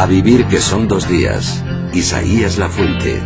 A vivir que son dos días. Isaías La Fuente.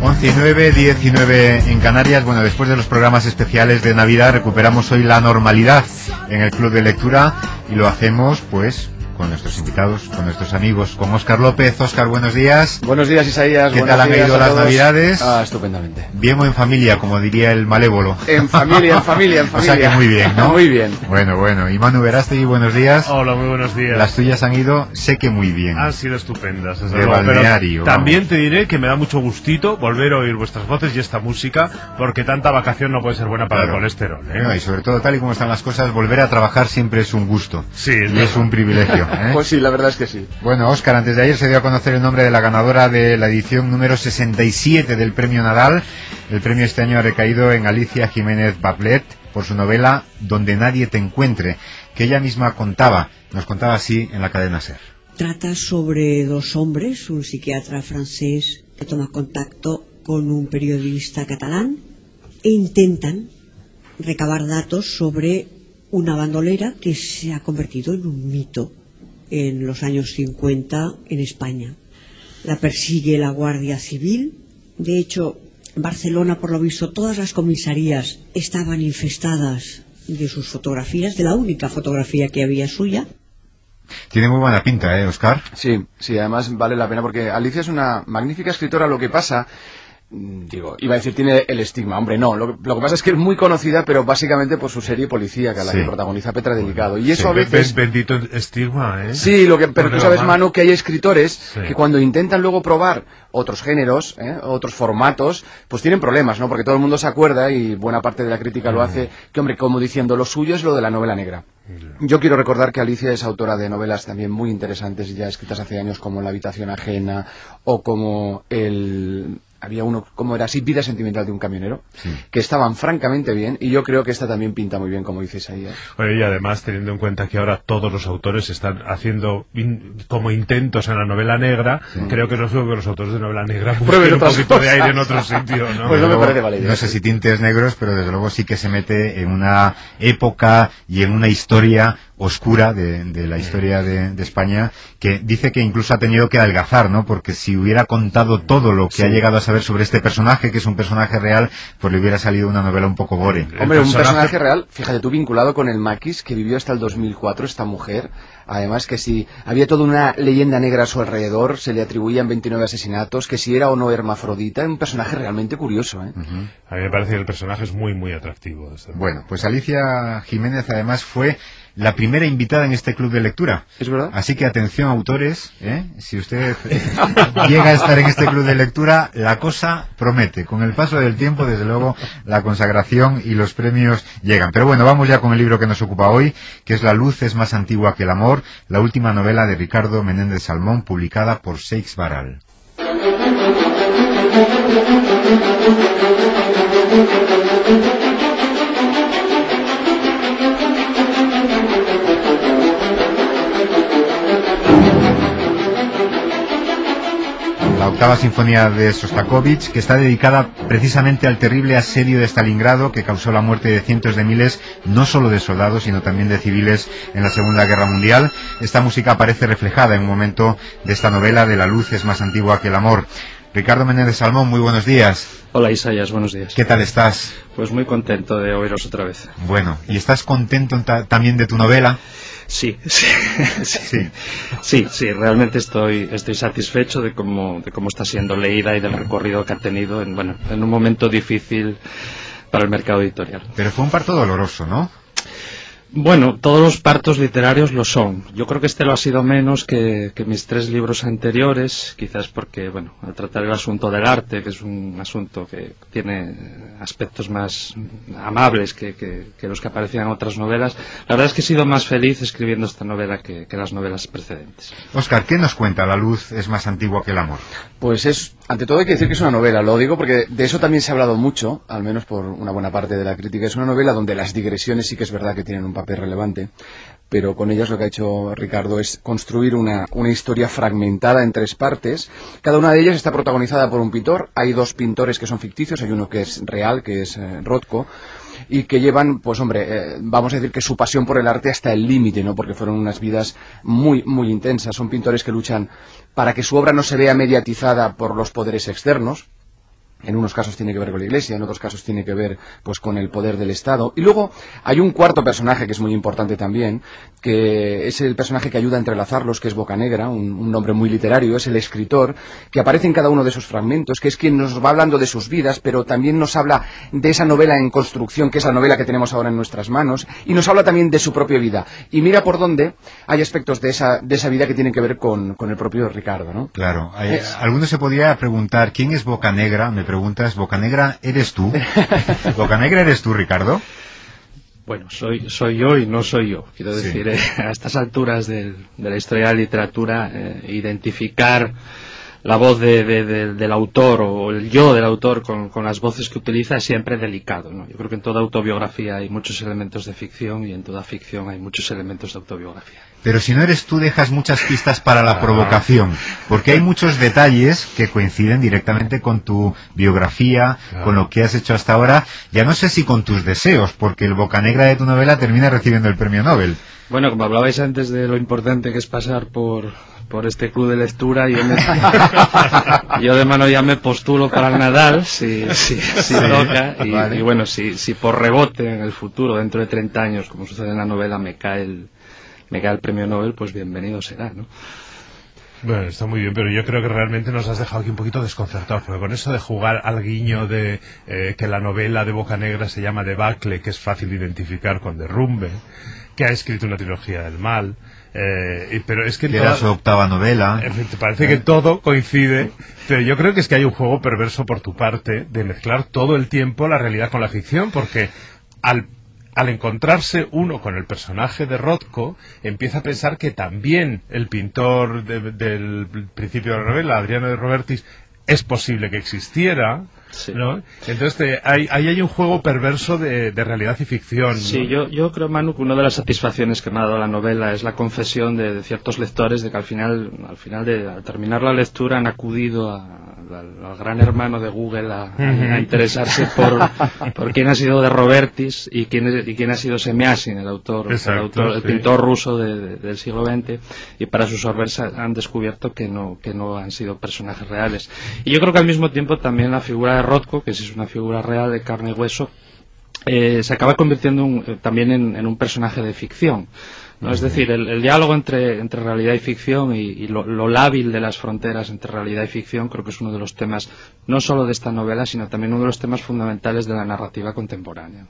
Once y nueve, diez y nueve en Canarias. Bueno, después de los programas especiales de Navidad recuperamos hoy la normalidad en el Club de Lectura y lo hacemos pues con nuestros invitados, con nuestros amigos, con Óscar López. Óscar, buenos días. Buenos días, Isaías. ¿Qué Buenos tal han ido las todos. Navidades? Ah, estupendamente. Bien o en familia, como diría el malévolo. En familia, en familia, en O familia. sea que muy bien, ¿no? Muy bien. Bueno, bueno. Y Manu Verástegui, buenos días. Hola, muy buenos días. Las tuyas han ido, sé que muy bien. Han sido estupendas, desde De luego, pero balneario, también te diré que me da mucho gustito volver a oír vuestras voces y esta música, porque tanta vacación no puede ser buena para Claro. el colesterol. ¿eh? No, y sobre todo, tal y como están las cosas, volver a trabajar siempre es un gusto. Sí, es y es un privilegio. ¿Eh? Pues sí, la verdad es que sí. Bueno, Óscar, antes de ayer se dio a conocer el nombre de la ganadora de la edición número 67 del Premio Nadal. El premio este año ha recaído en Alicia Jiménez Bablet por su novela Donde nadie te encuentre, que ella misma contaba, nos contaba así en la cadena SER. Trata sobre dos hombres, un psiquiatra francés que toma contacto con un periodista catalán e intentan recabar datos sobre una bandolera que se ha convertido en un mito en los años 50 en España. La persigue la Guardia Civil. De hecho, en Barcelona, por lo visto, todas las comisarías estaban infestadas de sus fotografías, de la única fotografía que había suya. Tiene muy buena pinta, ¿eh, Óscar? Sí, sí, además vale la pena porque Alicia es una magnífica escritora. Lo que pasa, digo, iba a decir tiene el estigma. Hombre, no. Lo, lo que pasa es que es muy conocida, pero básicamente por su serie policíaca, la Sí. que protagoniza Petra Delicado. Y eso Sí, a veces. be- bendito estigma, ¿eh? Sí, lo que, pero tú sabes, Manu, que hay escritores Sí. que cuando intentan luego probar otros géneros, ¿eh? otros formatos, pues tienen problemas, ¿no? Porque todo el mundo se acuerda, y buena parte de la crítica lo hace, que, hombre, como diciendo, lo suyo es lo de la novela negra. Yo quiero recordar que Alicia es autora de novelas también muy interesantes, ya escritas hace años, como La habitación ajena, o como el... Había uno, como era así, Vida sentimental de un camionero, que estaban francamente bien, y yo creo que esta también pinta muy bien, como dices ahí. ¿eh? Oye, y además, teniendo en cuenta que ahora todos los autores están haciendo in- como intentos en la novela negra, creo que es lógico que los autores de novela negra Prueben un poquito de aire en otro sitio, ¿no? Pues no me parece idea, No sé si tintes negros, pero desde luego sí que se mete en una época y en una historia oscura de, de la historia de, de España que dice que incluso ha tenido que adelgazar, ¿no? Porque si hubiera contado todo lo que ha llegado a saber sobre este personaje, que es un personaje real, pues le hubiera salido una novela un poco gore. Hombre, un personaje- personaje real, fíjate tú vinculado con el Maquis, que vivió hasta el 2004, esta mujer. Además que si había toda una leyenda negra a su alrededor, se le atribuían 29 asesinatos, que si era o no hermafrodita, un personaje realmente curioso, ¿eh? A mí me parece que el personaje es muy, muy atractivo. Bueno, pues Alicia Jiménez además fue la primera invitada en este club de lectura. ¿Es verdad? Así que atención autores, ¿eh? si usted llega a estar en este club de lectura, la cosa promete. Con el paso del tiempo, desde luego, la consagración y los premios llegan. Pero bueno, vamos ya con el libro que nos ocupa hoy, que es La luz es más antigua que el amor, la última novela de Ricardo Menéndez Salmón, publicada por Seix Baral. Octava sinfonía de Sostakovich, que está dedicada precisamente al terrible asedio de Stalingrado que causó la muerte de cientos de miles, no solo de soldados, sino también de civiles en la Segunda Guerra Mundial. Esta música aparece reflejada en un momento de esta novela de La luz es más antigua que el amor. Ricardo Menéndez Salmón, muy buenos días. Hola Isaías, buenos días. ¿Qué tal estás? Pues muy contento de oíros otra vez. Bueno, ¿y estás contento ta- también de tu novela? Sí, sí, sí, Sí. sí, sí, realmente estoy, estoy satisfecho de cómo, de cómo está siendo leída y del recorrido que ha tenido en, bueno, en un momento difícil para el mercado editorial. Pero fue un parto doloroso, ¿no? Bueno, todos los partos literarios lo son. Yo creo que este lo ha sido menos que, que mis tres libros anteriores, quizás porque, bueno, al tratar el asunto del arte, que es un asunto que tiene aspectos más amables que, que- que los que aparecían en otras novelas, la verdad es que he sido más feliz escribiendo esta novela que, que las novelas precedentes. Oscar, ¿qué nos cuenta? La luz es más antigua que el amor. Pues es, ante todo hay que decir que es una novela, lo digo porque de eso también se ha hablado mucho, al menos por una buena parte de la crítica. Es una novela donde las digresiones sí que es verdad que tienen un papel relevante, pero con ellas lo que ha hecho Ricardo es construir una, historia fragmentada en tres partes. Cada una de ellas está protagonizada por un pintor. Hay dos pintores que son ficticios, hay uno que es real, que es eh, y que llevan, pues hombre, eh, vamos a decir que su pasión por el arte hasta el límite, ¿no? Porque fueron unas vidas muy, muy intensas. Son pintores que luchan para que su obra no se vea mediatizada por los poderes externos, en unos casos tiene que ver con la Iglesia, en otros casos tiene que ver pues con el poder del Estado. Y luego hay un cuarto personaje que es muy importante también, que es el personaje que ayuda a entrelazarlos, que es Bocanegra, un, un nombre muy literario, es el escritor, que aparece en cada uno de esos fragmentos, que es quien nos va hablando de sus vidas, pero también nos habla de esa novela en construcción, que es la novela que tenemos ahora en nuestras manos, y nos habla también de su propia vida. Y mira por dónde hay aspectos de esa, de esa vida que tienen que ver con, con el propio Ricardo, ¿no? Claro. Hay, alguno se podría preguntar, ¿quién es Bocanegra? Me preguntas, ¿Bocanegra eres tú? ¿Bocanegra eres tú, Ricardo? Bueno, soy, soy yo y no soy yo. Quiero Sí. decir, eh, a estas alturas del- de la historia de la literatura, eh, identificar la voz de- de- de- del autor o el yo del autor con, con las voces que utiliza es siempre delicado. ¿no? Yo creo que en toda autobiografía hay muchos elementos de ficción y en toda ficción hay muchos elementos de autobiografía. Pero si no eres tú, dejas muchas pistas para la provocación, porque hay muchos detalles que coinciden directamente con tu biografía, Claro. con lo que has hecho hasta ahora, ya no sé si con tus deseos, porque el bocanegra de tu novela termina recibiendo el premio Nobel. Bueno, como hablabais antes de lo importante que es pasar por, por este club de lectura, yo, me- yo de mano ya me postulo para el Nadal, si, si, si toca, y, vale. y bueno, si, si por rebote en el futuro, dentro de 30 años, como sucede en la novela, me cae el, me cae el premio Nobel, pues bienvenido será, ¿no? Bueno, está muy bien, pero yo creo que realmente nos has dejado aquí un poquito desconcertados, porque con eso de jugar al guiño de eh, que la novela de Boca Negra se llama Debacle, que es fácil de identificar con Derrumbe, que ha escrito una trilogía del mal, eh, y- pero es que... Era su octava novela. Te parece que todo coincide, pero yo creo que es que hay un juego perverso por tu parte de mezclar todo el tiempo la realidad con la ficción, porque al, al encontrarse uno con el personaje de Rothko, empieza a pensar que también el pintor de- del principio de la novela, Adriano de Robertis, es posible que existiera. Sí. ¿no? Entonces te- hay- ahí hay un juego perverso de, de realidad y ficción. ¿no? Sí, yo, yo creo, Manu, que una de las satisfacciones que me ha dado la novela es la confesión de, de ciertos lectores de que al final, al final de, al terminar la lectura han acudido a- al, al gran hermano de Google a, a interesarse por, por quién ha sido de Robertis y quién, es- y quién ha sido Semyasin, el autor, Exacto, el, autor- el sí. pintor ruso de- de- del siglo XX, y para su sorpresa han descubierto que no, que no han sido personajes reales. Y yo creo que al mismo tiempo también la figura de Rothko, que sí es una figura real de carne y hueso, eh, se acaba convirtiendo un- eh, también en, en un personaje de ficción. ¿no? Es decir, el, el diálogo entre, entre realidad y ficción y, y lo, lo lábil de las fronteras entre realidad y ficción creo que es uno de los temas, no solo de esta novela, sino también uno de los temas fundamentales de la narrativa contemporánea.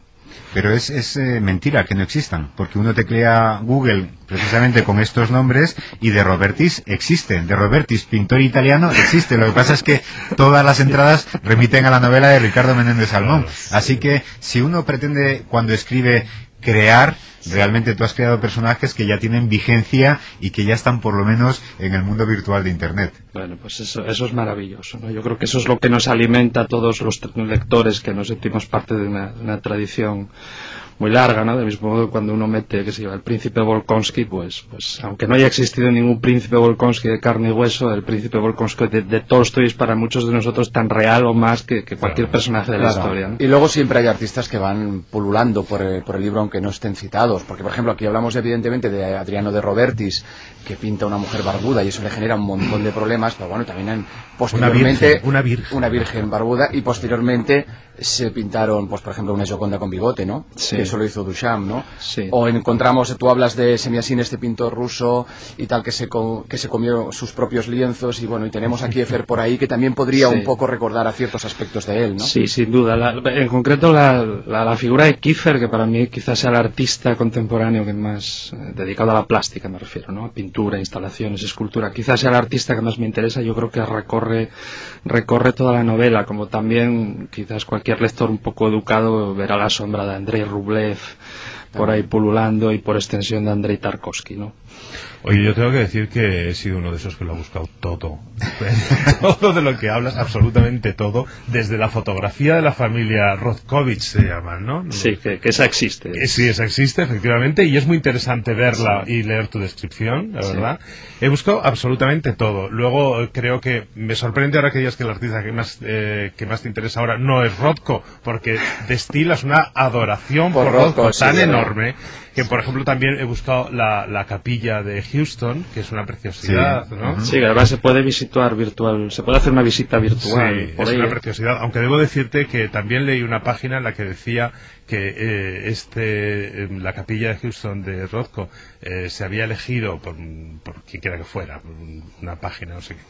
Pero es, es eh, mentira que no existan, porque uno teclea Google precisamente con estos nombres y de Robertis existen. De Robertis, pintor italiano, existe. Lo que pasa es que todas las entradas remiten a la novela de Ricardo Menéndez Salmón. Así que si uno pretende, cuando escribe, crear, realmente tú has creado personajes que ya tienen vigencia y que ya están por lo menos en el mundo virtual de Internet. Bueno, pues eso, eso es maravilloso. ¿no? Yo creo que eso es lo que nos alimenta a todos los lectores que nos sentimos parte de una, de una tradición muy larga, ¿no? Del mismo modo cuando uno mete, que se llama el príncipe Volkonsky, pues, pues aunque no haya existido ningún príncipe Volkonsky de carne y hueso, el príncipe Volkonsky de, de Tolstoy es para muchos de nosotros tan real o más que, que cualquier personaje de la Claro. historia. ¿no? Y luego siempre hay artistas que van pululando por el, por el libro aunque no estén citados. Porque, por ejemplo, aquí hablamos evidentemente de Adriano de Robertis, que pinta una mujer barbuda y eso le genera un montón de problemas. Pero bueno, también han, posteriormente... virgen, una virgen. una virgen barbuda y posteriormente se pintaron, pues por ejemplo, una Joconda con bigote, ¿no? Sí. Que eso lo hizo Duchamp, ¿no? Sí. O encontramos, tú hablas de Semiasin, este pintor ruso y tal, que se, que se comió sus propios lienzos y bueno, y tenemos a Kiefer por ahí que también podría Sí. un poco recordar a ciertos aspectos de él, ¿no? Sí, sin duda. La- en concreto, la, la- la figura de Kiefer, que para mí quizás sea el artista contemporáneo que más, eh, dedicado a la plástica me refiero, ¿no? A pintura, instalaciones, escultura, quizás sea el artista que más me interesa. Yo creo que recorre, recorre toda la novela, como también quizás cualquier lector un poco educado verá la sombra de Andrei Rublev por ahí pululando y por extensión de Andrei Tarkovsky, ¿no? Oye, yo tengo que decir que he sido uno de esos que lo ha buscado todo. todo de lo que hablas, absolutamente todo, desde la fotografía de la familia Rozkovich se llama, ¿no? Sí, que, esa existe. Eh, sí, esa existe, efectivamente, y es muy interesante verla y leer tu descripción, la verdad. He buscado absolutamente todo. Luego eh, creo que me sorprende ahora que digas que el artista que más, eh, que más te interesa ahora no es Rothko, porque destilas una adoración por, Rothko, tan enorme que por ejemplo también he buscado la, la capilla de Houston, que es una preciosidad, ¿no? Sí, además se puede visitar virtual, se puede hacer una visita virtual. Sí, es una preciosidad, aunque debo decirte que también leí una página en la que decía que eh, este la capilla de Houston de Rothko eh, se había elegido por, por quien quiera que fuera, una página, no sé qué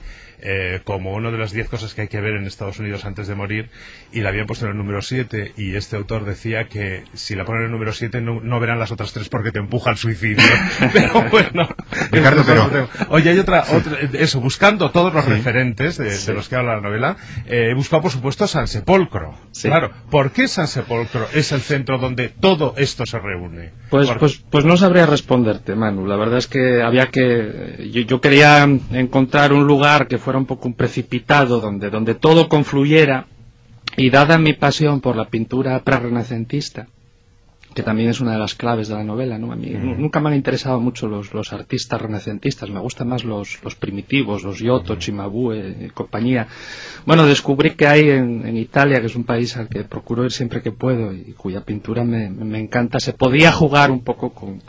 eh, como una de las diez cosas que hay que ver en Estados Unidos antes de morir y la habían puesto en el número 7 y este autor decía que si la ponen en el número 7 no, verán las otras tres porque te empuja al suicidio. pero bueno. Ricardo, pero... Oye, hay otra, eso, buscando todos los referentes de, los que habla la novela, eh, he buscado por supuesto San Sepolcro. Claro, ¿por qué San Sepolcro es el centro donde todo esto se reúne? Pues, pues, pues no sabría responderte, Manu. La verdad es que había que... Yo, yo quería encontrar un lugar que fuera un poco un precipitado, donde, donde todo confluyera, y dada mi pasión por la pintura prerrenacentista, que también es una de las claves de la novela, ¿no? A mí nunca me han interesado mucho los, los artistas renacentistas, me gustan más los, los primitivos, los Giotto, Cimabue y compañía. Bueno, descubrí que hay en, Italia, que es un país al que procuro ir siempre que puedo y cuya pintura me, me encanta, se podía jugar un poco con,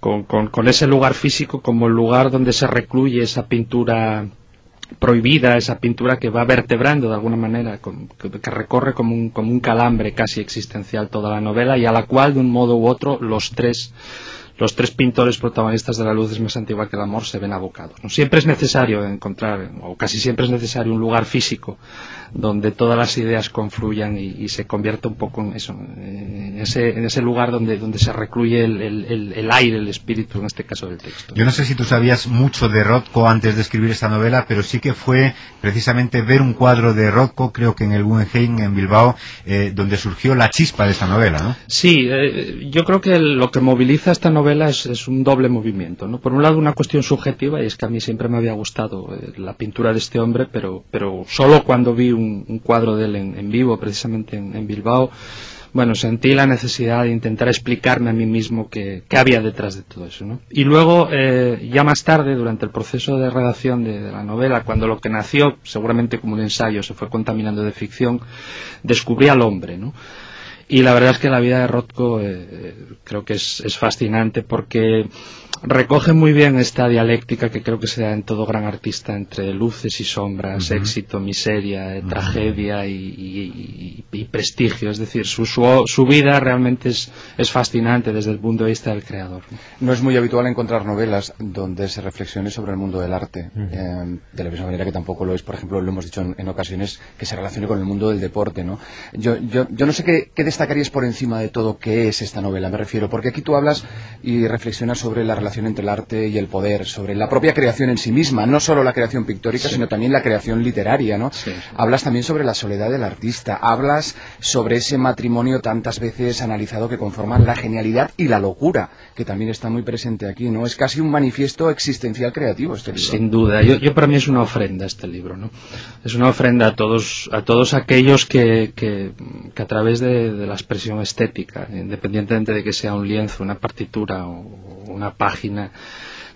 con, con, con, ese lugar físico como el lugar donde se recluye esa pintura prohibida esa pintura que va vertebrando de alguna manera, que, recorre como un, como un calambre casi existencial toda la novela y a la cual de un modo u otro los tres los tres pintores protagonistas de la luz es más antigua que el amor se ven abocados. ¿no? Siempre es necesario encontrar, o casi siempre es necesario un lugar físico donde todas las ideas confluyan y, se convierta un poco en eso, en ese, en ese lugar donde, donde se recluye el, el, aire, el espíritu, en este caso del texto. Yo no sé si tú sabías mucho de Rothko antes de escribir esta novela, pero sí que fue precisamente ver un cuadro de Rothko, creo que en el Guggenheim, en Bilbao, eh, donde surgió la chispa de esta novela, ¿no? Sí, eh, yo creo que lo que moviliza esta novela es, un doble movimiento, ¿no? Por un lado, una cuestión subjetiva, y es que a mí siempre me había gustado eh, la pintura de este hombre, pero, pero solo cuando vi un, cuadro de él en, vivo, precisamente en, Bilbao, bueno, sentí la necesidad de intentar explicarme a mí mismo qué, había detrás de todo eso. ¿no? Y luego, eh, ya más tarde, durante el proceso de redacción de, la novela, cuando lo que nació, seguramente como un ensayo, se fue contaminando de ficción, descubrí al hombre. ¿no? Y la verdad es que la vida de Rothko eh, creo que es fascinante porque recoge muy bien esta dialéctica que creo que se da en todo gran artista entre luces y sombras, éxito, miseria, eh, tragedia y, prestigio. Es decir, su, su, vida realmente es, es, fascinante desde el punto de vista del creador. No es muy habitual encontrar novelas donde se reflexione sobre el mundo del arte, eh, de la misma manera que tampoco lo es, por ejemplo, lo hemos dicho en, ocasiones, que se relacione con el mundo del deporte. ¿no? Yo, yo, yo no sé qué, qué destacarías por encima de todo qué es esta novela, me refiero, porque aquí tú hablas y reflexionas sobre la relación entre el arte y el poder, sobre la propia creación en sí misma, no solo la creación pictórica, sino también la creación literaria, ¿no? Hablas también sobre la soledad del artista, hablas sobre ese matrimonio tantas veces analizado que conforman la genialidad y la locura, que también está muy presente aquí, ¿no? Es casi un manifiesto existencial creativo este libro. Sin duda, yo, para mí es una ofrenda este libro, ¿no? Es una ofrenda a todos, a todos aquellos que, que, a través de, de la expresión estética, independientemente de que sea un lienzo, una partitura o una página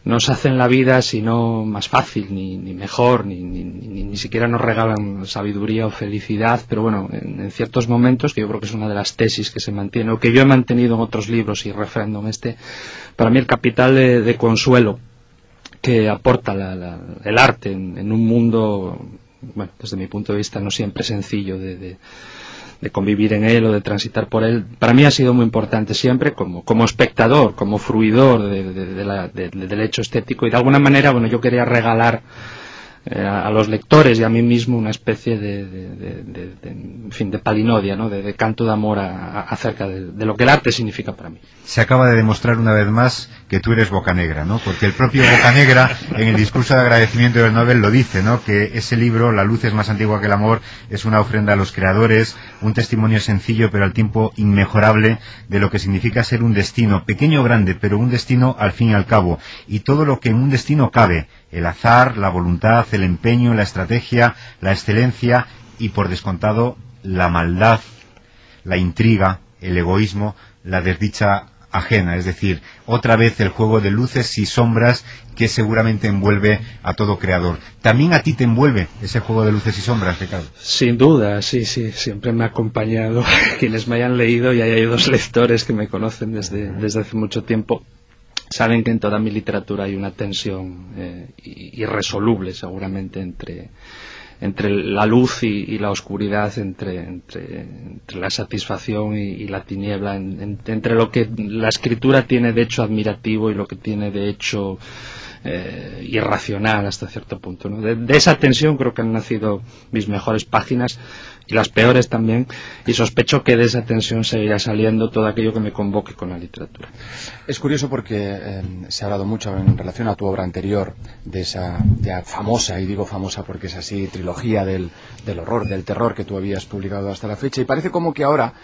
nos hacen la vida sino más fácil, ni, ni mejor, ni, ni, ni, siquiera nos regalan sabiduría o felicidad, pero bueno, en, ciertos momentos, que yo creo que es una de las tesis que se mantiene, o que yo he mantenido en otros libros y en este, para mí el capital de, consuelo que aporta el arte en, un mundo, bueno, desde mi punto de vista no siempre sencillo de de convivir en él o de transitar por él, para mí ha sido muy importante siempre como, como espectador, como fruidor del hecho estético y de alguna manera, bueno, yo quería regalar eh, a, los lectores y a mí mismo una especie de, de, fin, de palinodia, ¿no? de, canto de amor acerca de, lo que el arte significa para mí. Se acaba de demostrar una vez más que tú eres Bocanegra, ¿no? porque el propio Bocanegra en el discurso de agradecimiento del Nobel lo dice, ¿no? que ese libro, La luz es más antigua que el amor, es una ofrenda a los creadores, un testimonio sencillo pero al tiempo inmejorable de lo que significa ser un destino, pequeño o grande, pero un destino al fin y al cabo, y todo lo que en un destino cabe, el azar, la voluntad, el empeño, la estrategia, la excelencia y, por descontado, la maldad, la intriga, el egoísmo, la desdicha ajena, es decir, otra vez el juego de luces y sombras que seguramente envuelve a todo creador. ¿También a ti te envuelve ese juego de luces y sombras, Ricardo? Sin duda, sí, sí, siempre me ha acompañado. Quienes me hayan leído, y hay dos lectores que me conocen desde, desde hace mucho tiempo, saben que en toda mi literatura hay una tensión eh, irresoluble seguramente entre, entre la luz y, la oscuridad, entre, entre, la satisfacción y, la tiniebla, entre lo que la escritura tiene de hecho admirativo y lo que tiene de hecho eh, irracional hasta cierto punto. de, esa tensión creo que han nacido mis mejores páginas y las peores también, y sospecho que de esa tensión seguirá saliendo todo aquello que me convoque con la literatura. Es curioso porque eh, se ha hablado mucho en relación a tu obra anterior, de esa ya famosa, y digo famosa porque es así, trilogía del, del horror, del terror que tú habías publicado hasta la fecha, y parece como que ahora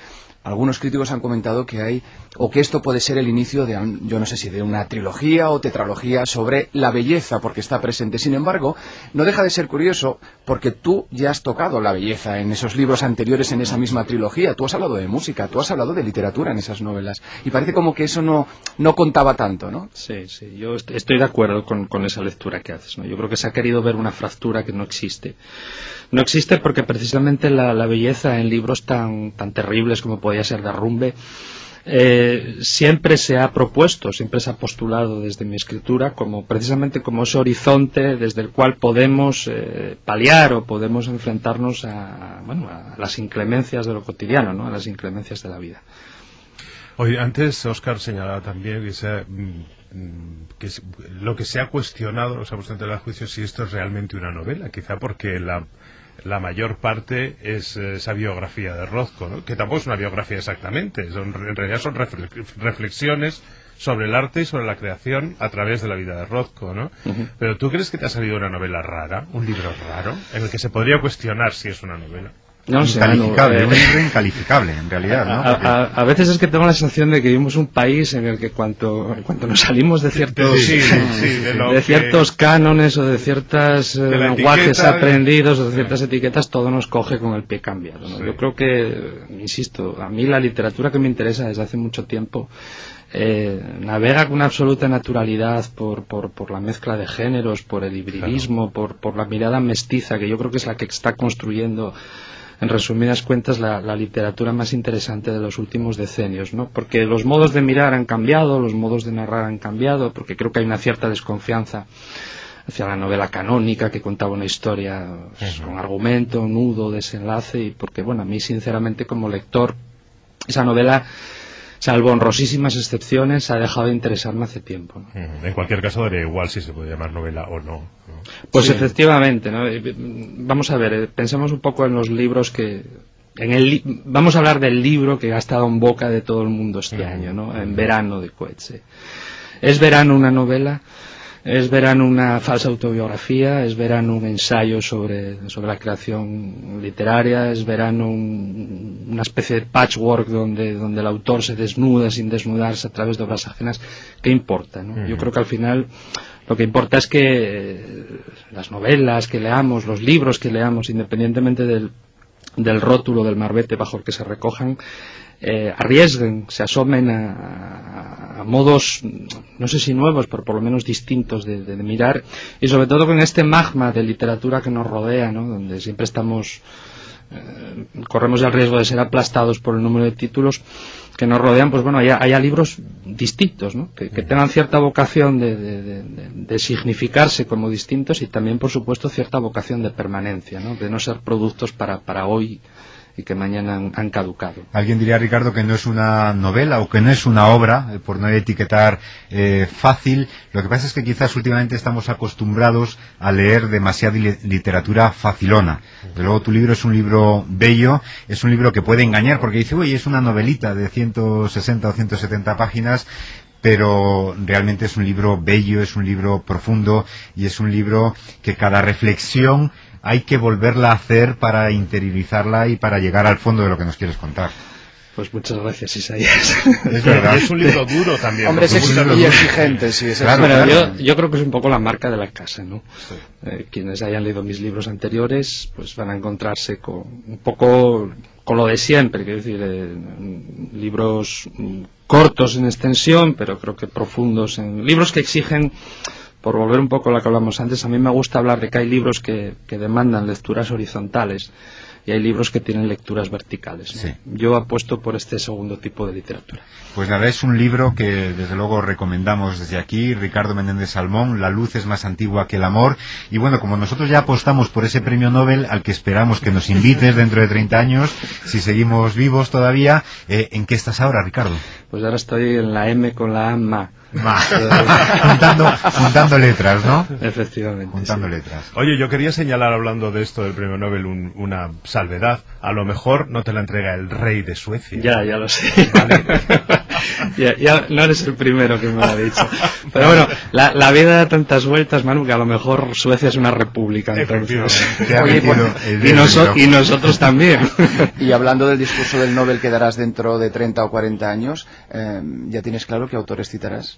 algunos críticos han comentado que hay, o que esto puede ser el inicio de, yo no sé si de una trilogía o tetralogía sobre la belleza, porque está presente. Sin embargo, no deja de ser curioso, porque tú ya has tocado la belleza en esos libros anteriores, en esa misma trilogía. Tú has hablado de música, tú has hablado de literatura en esas novelas. Y parece como que eso no, no contaba tanto, ¿no? Sí, sí, yo estoy de acuerdo con, con esa lectura que haces. ¿no? Yo creo que se ha querido ver una fractura que no existe no existe porque precisamente la, belleza en libros tan, tan terribles como podía ser Derrumbe eh, siempre se ha propuesto, siempre se ha postulado desde mi escritura como precisamente como ese horizonte desde el cual podemos eh, paliar o podemos enfrentarnos a, bueno, a las inclemencias de lo cotidiano, ¿no? a las inclemencias de la vida. Antes Oscar señalaba también que, mm, que lo que se ha cuestionado, los puesto ante juicio, si esto es realmente una novela, quizá porque la la mayor parte es eh, esa biografía de Rothko, ¿no? que tampoco es una biografía exactamente, son, en realidad son reflexiones sobre el arte y sobre la creación a través de la vida de Rothko, ¿no? Pero ¿tú crees que te ha salido una novela rara, un libro raro, en el que se podría cuestionar si es una novela? No, incalificable, un libro incalificable en realidad. ¿no? A, veces es que tengo la sensación de que vivimos un país en el que cuanto, cuanto nos salimos de ciertos, de, ciertos cánones o de ciertos eh, lenguajes aprendidos o de ciertas etiquetas, todo nos coge con el pie cambiado. Yo creo que, insisto, a mí la literatura que me interesa desde hace mucho tiempo eh, navega con una absoluta naturalidad por, por, por, la mezcla de géneros, por el hibridismo, por, por la mirada mestiza, que yo creo que es la que está construyendo en resumidas cuentas, la, literatura más interesante de los últimos decenios, ¿no? Porque los modos de mirar han cambiado, los modos de narrar han cambiado, porque creo que hay una cierta desconfianza hacia la novela canónica que contaba una historia pues, con argumento, nudo, desenlace, y porque, bueno, a mí, sinceramente, como lector, esa novela salvo honrosísimas excepciones, ha dejado de interesarme hace tiempo. En cualquier caso, daría igual si se puede llamar novela o no. Pues efectivamente, ¿no? vamos a ver, eh, pensemos un poco en los libros que... En el, vamos a hablar del libro que ha estado en boca de todo el mundo este año, ¿no? En verano de Coetze. ¿Es verano una novela? Es verano una falsa autobiografía, es verano un ensayo sobre, la creación literaria, es verano una especie de patchwork donde, donde el autor se desnuda sin desnudarse a través de obras ajenas. ¿Qué importa? Yo creo que al final lo que importa es que eh, las novelas que leamos, los libros que leamos, independientemente del, del rótulo del marbete bajo el que se recojan, eh, arriesguen, se asomen a, modos, no sé si nuevos, pero por lo menos distintos de, mirar, y sobre todo con este magma de literatura que nos rodea, ¿no? donde siempre estamos, eh, corremos el riesgo de ser aplastados por el número de títulos que nos rodean, pues bueno, haya, libros distintos, ¿no? que, tengan cierta vocación de, significarse como distintos y también, por supuesto, cierta vocación de permanencia, ¿no? de no ser productos para, para hoy y que mañana han, caducado. Alguien diría, Ricardo, que no es una novela o que no es una obra, eh, por no etiquetar eh, fácil. Lo que pasa es que quizás últimamente estamos acostumbrados a leer demasiada li- literatura facilona. Desde luego tu libro es un libro bello, es un libro que puede engañar porque dice, uy, es una novelita de 160 o 170 páginas, pero realmente es un libro bello, es un libro profundo y es un libro que cada reflexión hay que volverla a hacer para interiorizarla y para llegar al fondo de lo que nos quieres contar. Pues muchas gracias, Isaías. Es verdad. Es un libro duro también. Hombre, es y exigente, sí. Es Claro, yo creo que es un poco la marca de la casa, ¿no? Eh, quienes hayan leído mis libros anteriores, pues van a encontrarse con un poco con lo de siempre, quiero decir, eh, libros mm, cortos en extensión, pero creo que profundos en libros que exigen por volver un poco a lo que hablamos antes, a mí me gusta hablar de que hay libros que, que demandan lecturas horizontales y hay libros que tienen lecturas verticales. ¿no? Sí. Yo apuesto por este segundo tipo de literatura. Pues nada, es un libro que desde luego recomendamos desde aquí, Ricardo Menéndez Salmón, La luz es más antigua que el amor. Y bueno, como nosotros ya apostamos por ese premio Nobel al que esperamos que nos invites dentro de 30 años, si seguimos vivos todavía, eh, ¿en qué estás ahora, Ricardo? Pues ahora estoy en la M con la A ma. Ma. juntando, juntando letras, ¿no? Efectivamente. Juntando sí. letras. Oye, yo quería señalar, hablando de esto del premio Nobel, un- una salvedad. A lo mejor no te la entrega el rey de Suecia. Ya, ya lo sé. ya, ya no eres el primero que me lo ha dicho. Pero bueno, la, la vida da tantas vueltas, Manu, que a lo mejor Suecia es una república. Entonces. Oye, metido pues, Y, noso- y nosotros también. Y hablando del discurso del Nobel que darás dentro de 30 o 40 años, eh, ¿ya tienes claro qué autores citarás?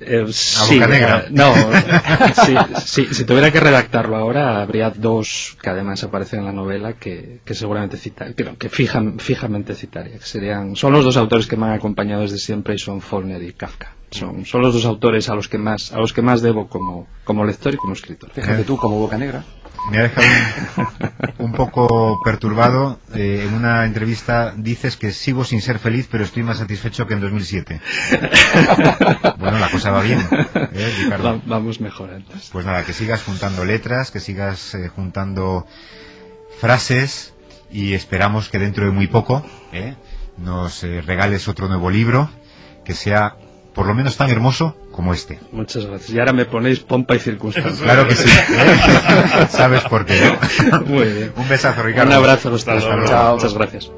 Eh, sí, boca negra. eh, no, sí, sí, si tuviera que redactarlo ahora, habría dos que además aparecen en la novela que, que seguramente citar, que, que fijan- fijamente citaría. Que serían, son los dos autores que me han acompañado desde siempre y son Faulkner y Kafka. Son, son los dos autores a los que más, a los que más debo como, como lector y como escritor. Fíjate tú, como Boca Negra. Me ha dejado un, un poco perturbado. Eh, en una entrevista dices que sigo sin ser feliz, pero estoy más satisfecho que en 2007. bueno, la cosa va bien, ¿eh, Ricardo? Va- vamos mejorando. Pues nada, que sigas juntando letras, que sigas eh, juntando frases y esperamos que dentro de muy poco ¿eh? nos regales otro nuevo libro que sea por lo menos tan hermoso como este. Muchas gracias. Y ahora me ponéis pompa y circunstancia. Claro que sí. ¿eh? Sabes por qué. ¿no? Muy bien. Un besazo, Ricardo. Un abrazo a los tres. Hasta luego. Chao. Muchas gracias.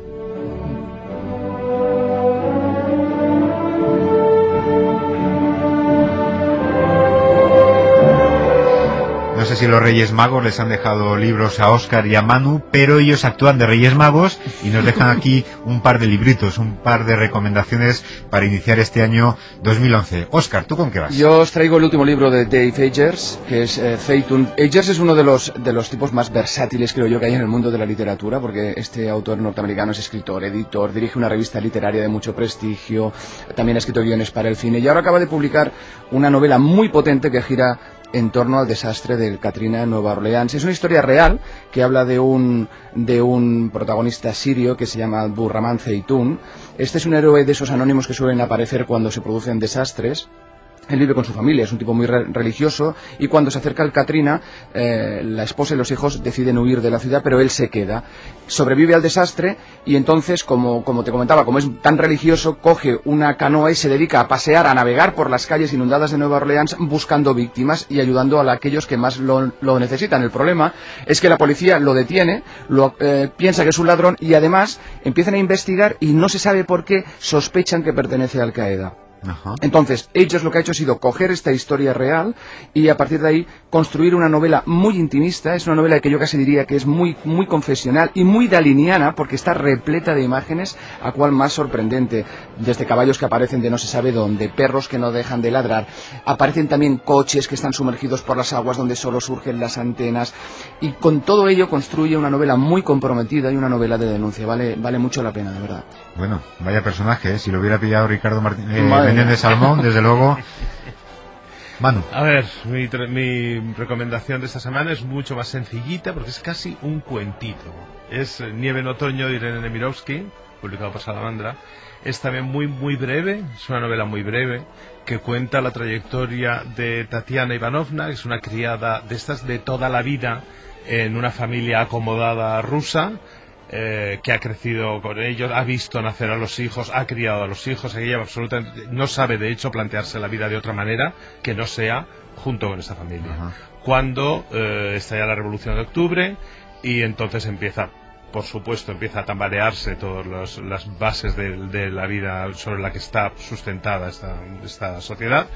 Sé si los Reyes Magos les han dejado libros a Oscar y a Manu, pero ellos actúan de Reyes Magos y nos dejan aquí un par de libritos, un par de recomendaciones para iniciar este año 2011. Oscar, ¿tú con qué vas? Yo os traigo el último libro de Dave Agers, que es eh, Zeytun. Agers es uno de los, de los tipos más versátiles, creo yo, que hay en el mundo de la literatura, porque este autor norteamericano es escritor, editor, dirige una revista literaria de mucho prestigio, también ha escrito guiones para el cine, y ahora acaba de publicar una novela muy potente que gira en torno al desastre del Katrina en Nueva Orleans. Es una historia real que habla de un, de un protagonista sirio que se llama Abdurrahman Zeytun. Este es un héroe de esos anónimos que suelen aparecer cuando se producen desastres. Él vive con su familia, es un tipo muy re- religioso y cuando se acerca el Katrina, eh, la esposa y los hijos deciden huir de la ciudad, pero él se queda. Sobrevive al desastre y entonces, como, te comentaba, como es tan religioso, coge una canoa y se dedica a pasear, a navegar por las calles inundadas de Nueva Orleans buscando víctimas y ayudando a aquellos que más lo, necesitan. El problema es que la policía lo detiene, eh, piensa que es un ladrón y además empiezan a investigar y no se sabe por qué sospechan que pertenece Al Qaeda. Ajá. Entonces, ellos lo que ha hecho ha sido coger esta historia real y a partir de ahí construir una novela muy intimista. Es una novela que yo casi diría que es muy, muy confesional y muy daliniana porque está repleta de imágenes, a cual más sorprendente. Desde caballos que aparecen de no se sabe dónde, perros que no dejan de ladrar. Aparecen también coches que están sumergidos por las aguas donde solo surgen las antenas. Y con todo ello construye una novela muy comprometida y una novela de denuncia. Vale, vale mucho la pena, de verdad. Bueno, vaya personaje, ¿eh? si lo hubiera pillado Ricardo Martín, eh, Mía. Salmón, desde luego. Manu, A ver, mi, mi recomendación de esta semana es mucho más sencillita porque es casi un cuentito. Es eh, Nieve en otoño de Irene Nemirovsky, publicado por Salamandra. Es también muy, muy breve, es una novela muy breve que cuenta la trayectoria de Tatiana Ivanovna, que es una criada de estas de toda la vida en una familia acomodada rusa, eh, que ha crecido con ellos, ha visto nacer a los hijos, ha criado a los hijos, ella absolutamente no sabe de hecho plantearse la vida de otra manera que no sea junto con esa familia. Cuando eh, estalla la Revolución de Octubre y entonces empieza por supuesto empieza a tambalearse todas las bases de, la vida sobre la que está sustentada esta, esta sociedad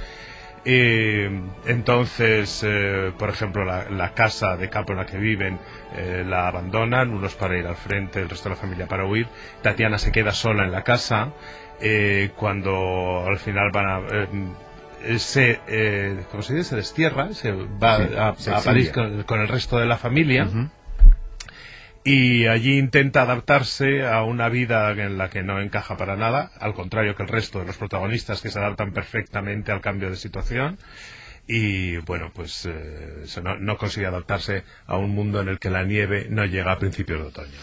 y entonces, eh, por ejemplo, la, casa de campo en la que viven eh, la abandonan, unos para ir al frente, el resto de la familia para huir. Tatiana se queda sola en la casa eh, cuando al final van a... se, ¿cómo se dice? Se destierra, se va a, París con, el resto de la familia y allí intenta adaptarse a una vida en la que no encaja para nada, al contrario que el resto de los protagonistas que se adaptan perfectamente al cambio de situación y bueno, pues eh, no, no consigue adaptarse a un mundo en el que la nieve no llega a principios de otoño.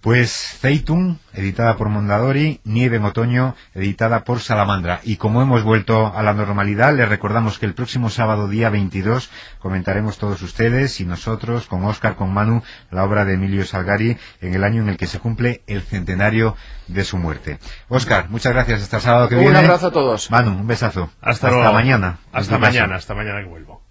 Pues Zeitun, editada por Mondadori, Nieve en Otoño, editada por Salamandra. Y como hemos vuelto a la normalidad, les recordamos que el próximo sábado, día 22, comentaremos todos ustedes y nosotros, con Oscar, con Manu, la obra de Emilio Salgari en el año en el que se cumple el centenario de su muerte. Oscar, muchas gracias. Hasta el sábado que viene. Un abrazo a todos. Manu, un besazo. Hasta, mañana. Hasta mañana, hasta mañana que vuelvo.